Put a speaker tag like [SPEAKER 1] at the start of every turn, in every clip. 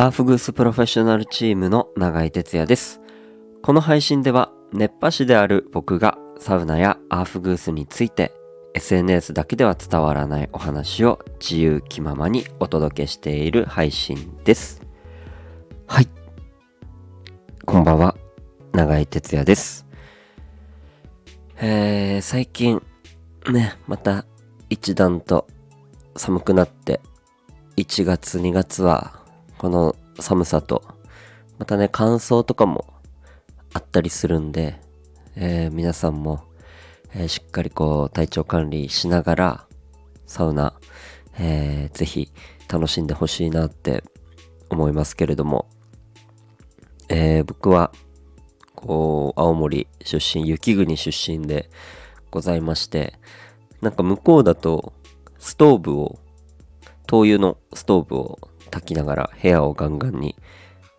[SPEAKER 1] アーフグースプロフェッショナルチームの永井哲也です。この配信では熱波師である僕がサウナやアーフグースについて SNS だけでは伝わらないお話を自由気ままにお届けしている配信です。はい。こんばんは。永井哲也です。えー、最近ね、また一段と寒くなって1月2月はこの寒さとまたね乾燥とかもあったりするんで、えー皆さんも、えーしっかりこう体調管理しながらサウナ、えーぜひ楽しんでほしいなって思いますけれども、えー僕はこう青森出身雪国出身でございましてなんか向こうだとストーブを灯油のストーブを焚きながら部屋をガンガンに、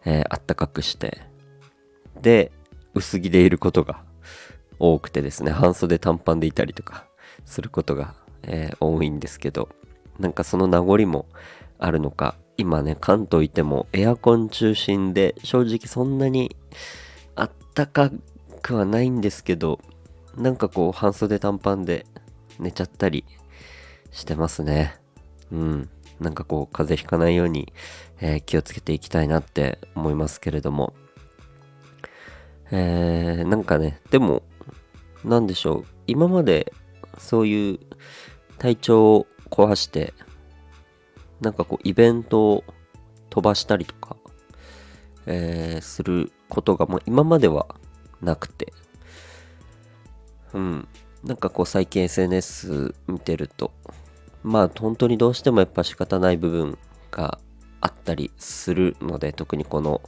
[SPEAKER 1] えーあったかくしてで薄着でいることが多くてですね半袖短パンでいたりとかすることが、えー多いんですけどなんかその名残もあるのか今ね関東いてもエアコン中心で正直そんなにあったかくはないんですけどなんかこう半袖短パンで寝ちゃったりしてますね。うん。なんかこう風邪ひかないように、えー気をつけていきたいなって思いますけれども。えーなんかねでもなんでしょう。今までそういう体調を壊してなんかこうイベントを飛ばしたりとか、えーすることがもう今まではなくて。うん。なんかこう最近 SNS 見てるとまあ本当にどうしてもやっぱ仕方ない部分があったりするので特にこの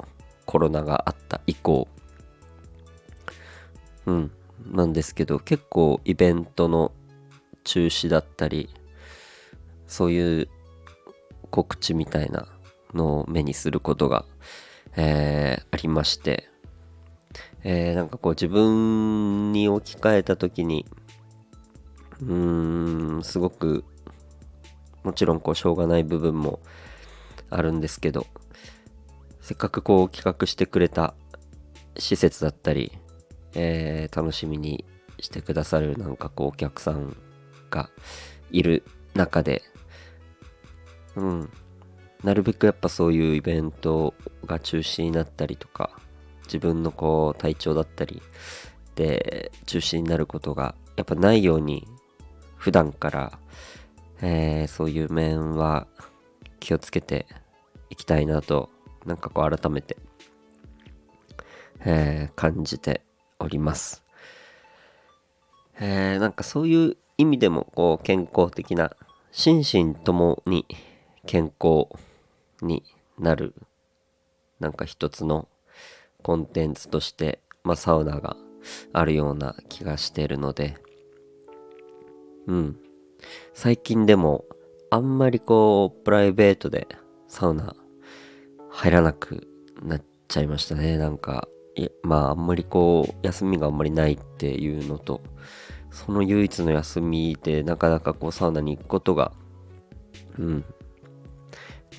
[SPEAKER 1] コロナがあった以降。うん。なんですけど結構イベントの中止だったりそういう告知みたいなのを目にすることが、えーありまして、えーなんかこう自分に置き換えた時にうーんすごくもちろんこうしょうがない部分もあるんですけどせっかくこう企画してくれた施設だったり、えー楽しみにしてくださるなんかこうお客さんがいる中でうん。なるべくやっぱそういうイベントが中止になったりとか自分のこう体調だったりで中止になることがやっぱないように普段から、えーそういう面は気をつけていきたいなとなんかこう改めて、えー感じております、えーなんかそういう意味でもこう健康的な心身ともに健康になるなんか一つのコンテンツとして、まあ、サウナがあるような気がしているのでうん。最近でもあんまりこうプライベートでサウナ入らなくなっちゃいましたね。なんかまああんまりこう休みがあんまりないっていうのとその唯一の休みでなかなかこうサウナに行くことがうん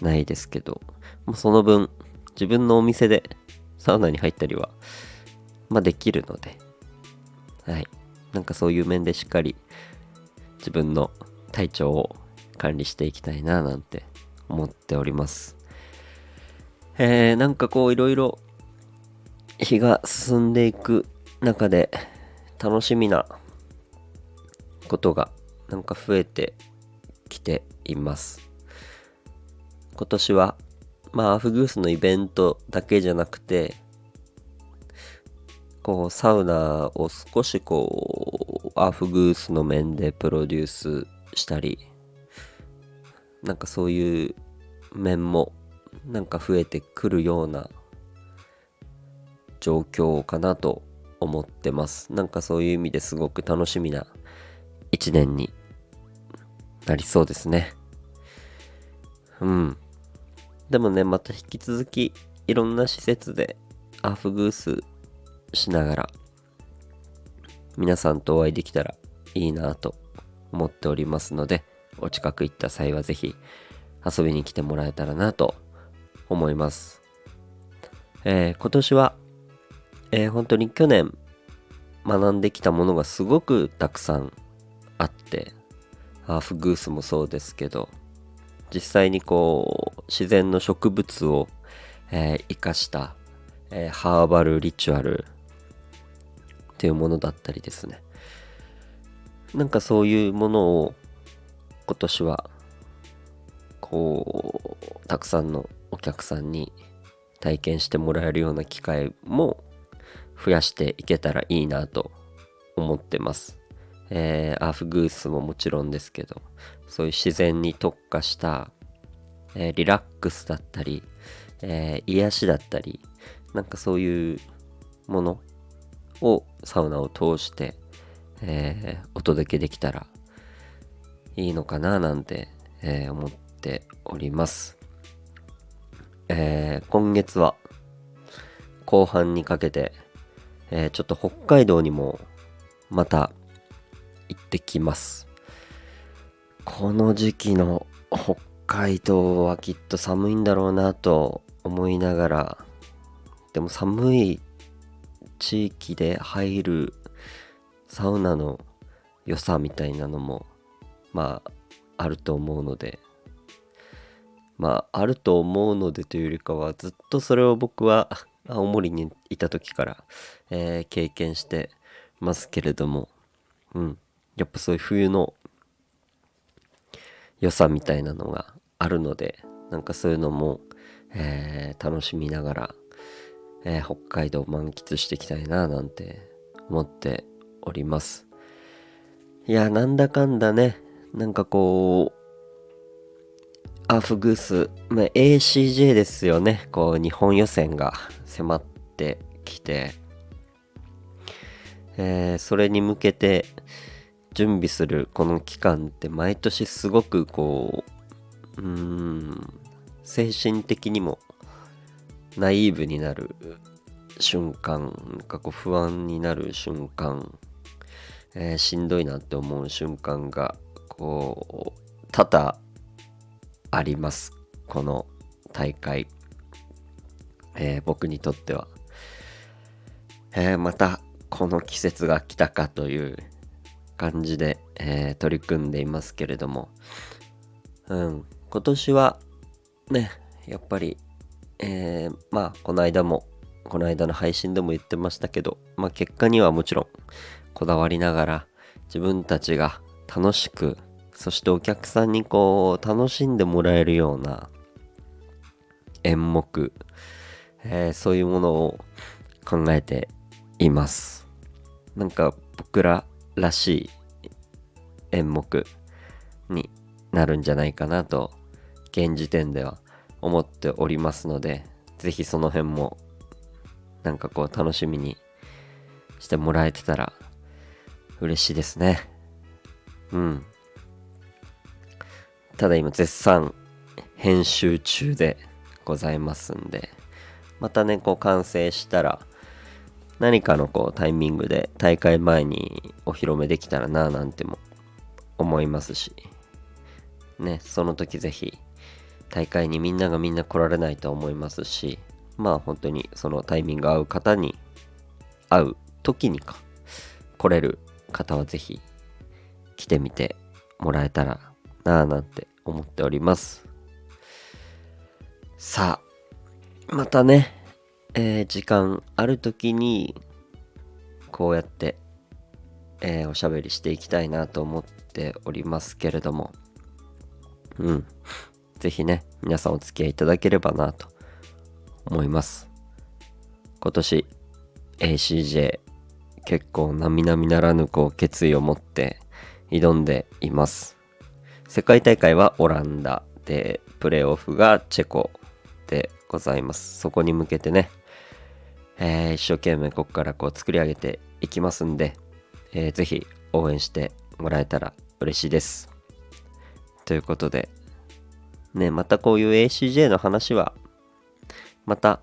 [SPEAKER 1] ないですけどもうその分自分のお店でサウナに入ったりはまあできるのではい。なんかそういう面でしっかり自分の体調を管理していきたいななんて思っております。えー、なんかこういろいろ日が進んでいく中で楽しみなことがなんか増えてきています。今年はまあアフグースのイベントだけじゃなくてこうサウナを少しこうアフグースの面でプロデュースしたりなんかそういう面もなんか増えてくるような状況かなと思ってます。なんかそういう意味ですごく楽しみな一年になりそうですね。うん。でもねまた引き続きいろんな施設でアフグースしながら皆さんとお会いできたらいいなと思っておりますのでお近く行った際はぜひ遊びに来てもらえたらなと思います。えー、今年は、えー、本当に去年学んできたものがすごくたくさんあって、ハーフグースもそうですけど、実際にこう、自然の植物を、えー、生かした、えー、ハーバルリチュアルっていうものだったりですね。なんかそういうものを今年はこうたくさんのお客さんに体験してもらえるような機会も増やしていけたらいいなと思ってます。えー、アーフグースももちろんですけどそういう自然に特化した、えー、リラックスだったり、えー、癒しだったりなんかそういうものをサウナを通して、えー、お届けできたらいいのかななんて、えー、思っております。えー、今月は後半にかけて、えー、ちょっと北海道にもまた行ってきます。この時期の北海道はきっと寒いんだろうなと思いながら、でも寒い地域で入るサウナの良さみたいなのもまああると思うので。まああると思うのでというよりかはずっとそれを僕は 青森にいた時から、えー、経験してますけれども。うん。やっぱそういう冬の良さみたいなのがあるのでなんかそういうのも、えー、楽しみながら、えー、北海道満喫していきたいななんて思っておりますいやなんだかんだねなんかこう、アフグース、まあ、ACJ ですよね。こう、日本予選が迫ってきて、えー、それに向けて準備するこの期間って毎年すごくこう、うーん、精神的にもナイーブになる瞬間、かこう不安になる瞬間、えー、しんどいなって思う瞬間がこう多々あります。この大会、えー、僕にとっては、えー、またこの季節が来たかという感じで、え、取り組んでいますけれども。うん。今年はねやっぱりえー、まあこの間もこの間の配信でも言ってましたけどまあ結果にはもちろんこだわりながら自分たちが楽しくそしてお客さんにこう楽しんでもらえるような演目、えー、そういうものを考えています。なんか僕ららしい演目になるんじゃないかなと現時点では思っておりますので是非その辺もなんかこう楽しみにしてもらえてたら嬉しいですね。うん。ただ今絶賛編集中でございますんで、またね、こう完成したら、何かのこうタイミングで大会前にお披露目できたらなぁなんても思いますし、ね、その時ぜひ大会にみんながみんな来られないと思いますし、まあ本当にそのタイミング合う方に、会う時にか、来れる方はぜひ来てみてもらえたらなぁなんて思っております。さあ、またね、えー、時間ある時に、こうやって、えー、おしゃべりしていきたいなと思っておりますけれども、うん。ぜひね、皆さんお付き合いいただければなと思います。今年 ACJ 結構並々ならぬこう決意を持って挑んでいます。世界大会はオランダで、プレーオフがチェコでございます。そこに向けてね、えー、一生懸命ここからこう作り上げていきますんで、えー、ぜひ応援してもらえたら嬉しいです。ということで、ね、またこういう ACJ の話は、また、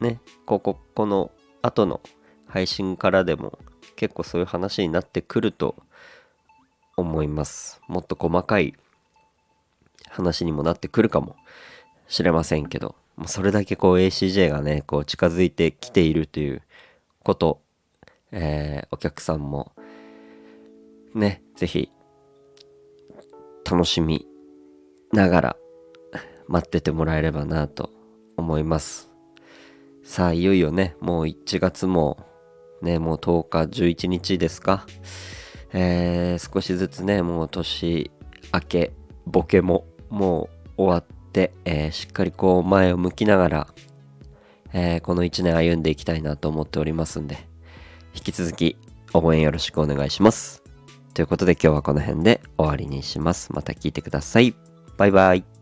[SPEAKER 1] ね、ここ、この後の配信からでも結構そういう話になってくると思います。もっと細かい話にもなってくるかもしれませんけど、もうそれだけこう ACJ がね、こう近づいてきているということ、えー、お客さんも、ね、ぜひ、楽しみながら待っててもらえればなと思います。さあ、いよいよね、もう1月も、ね、もう10日、11日ですか？えー、少しずつね、もう年明け、ボケももう終わって、えー、しっかりこう前を向きながら、えー、この1年歩んでいきたいなと思っておりますんで、引き続き応援よろしくお願いします。ということで今日はこの辺で終わりにします。また聞いてください。バイバイ。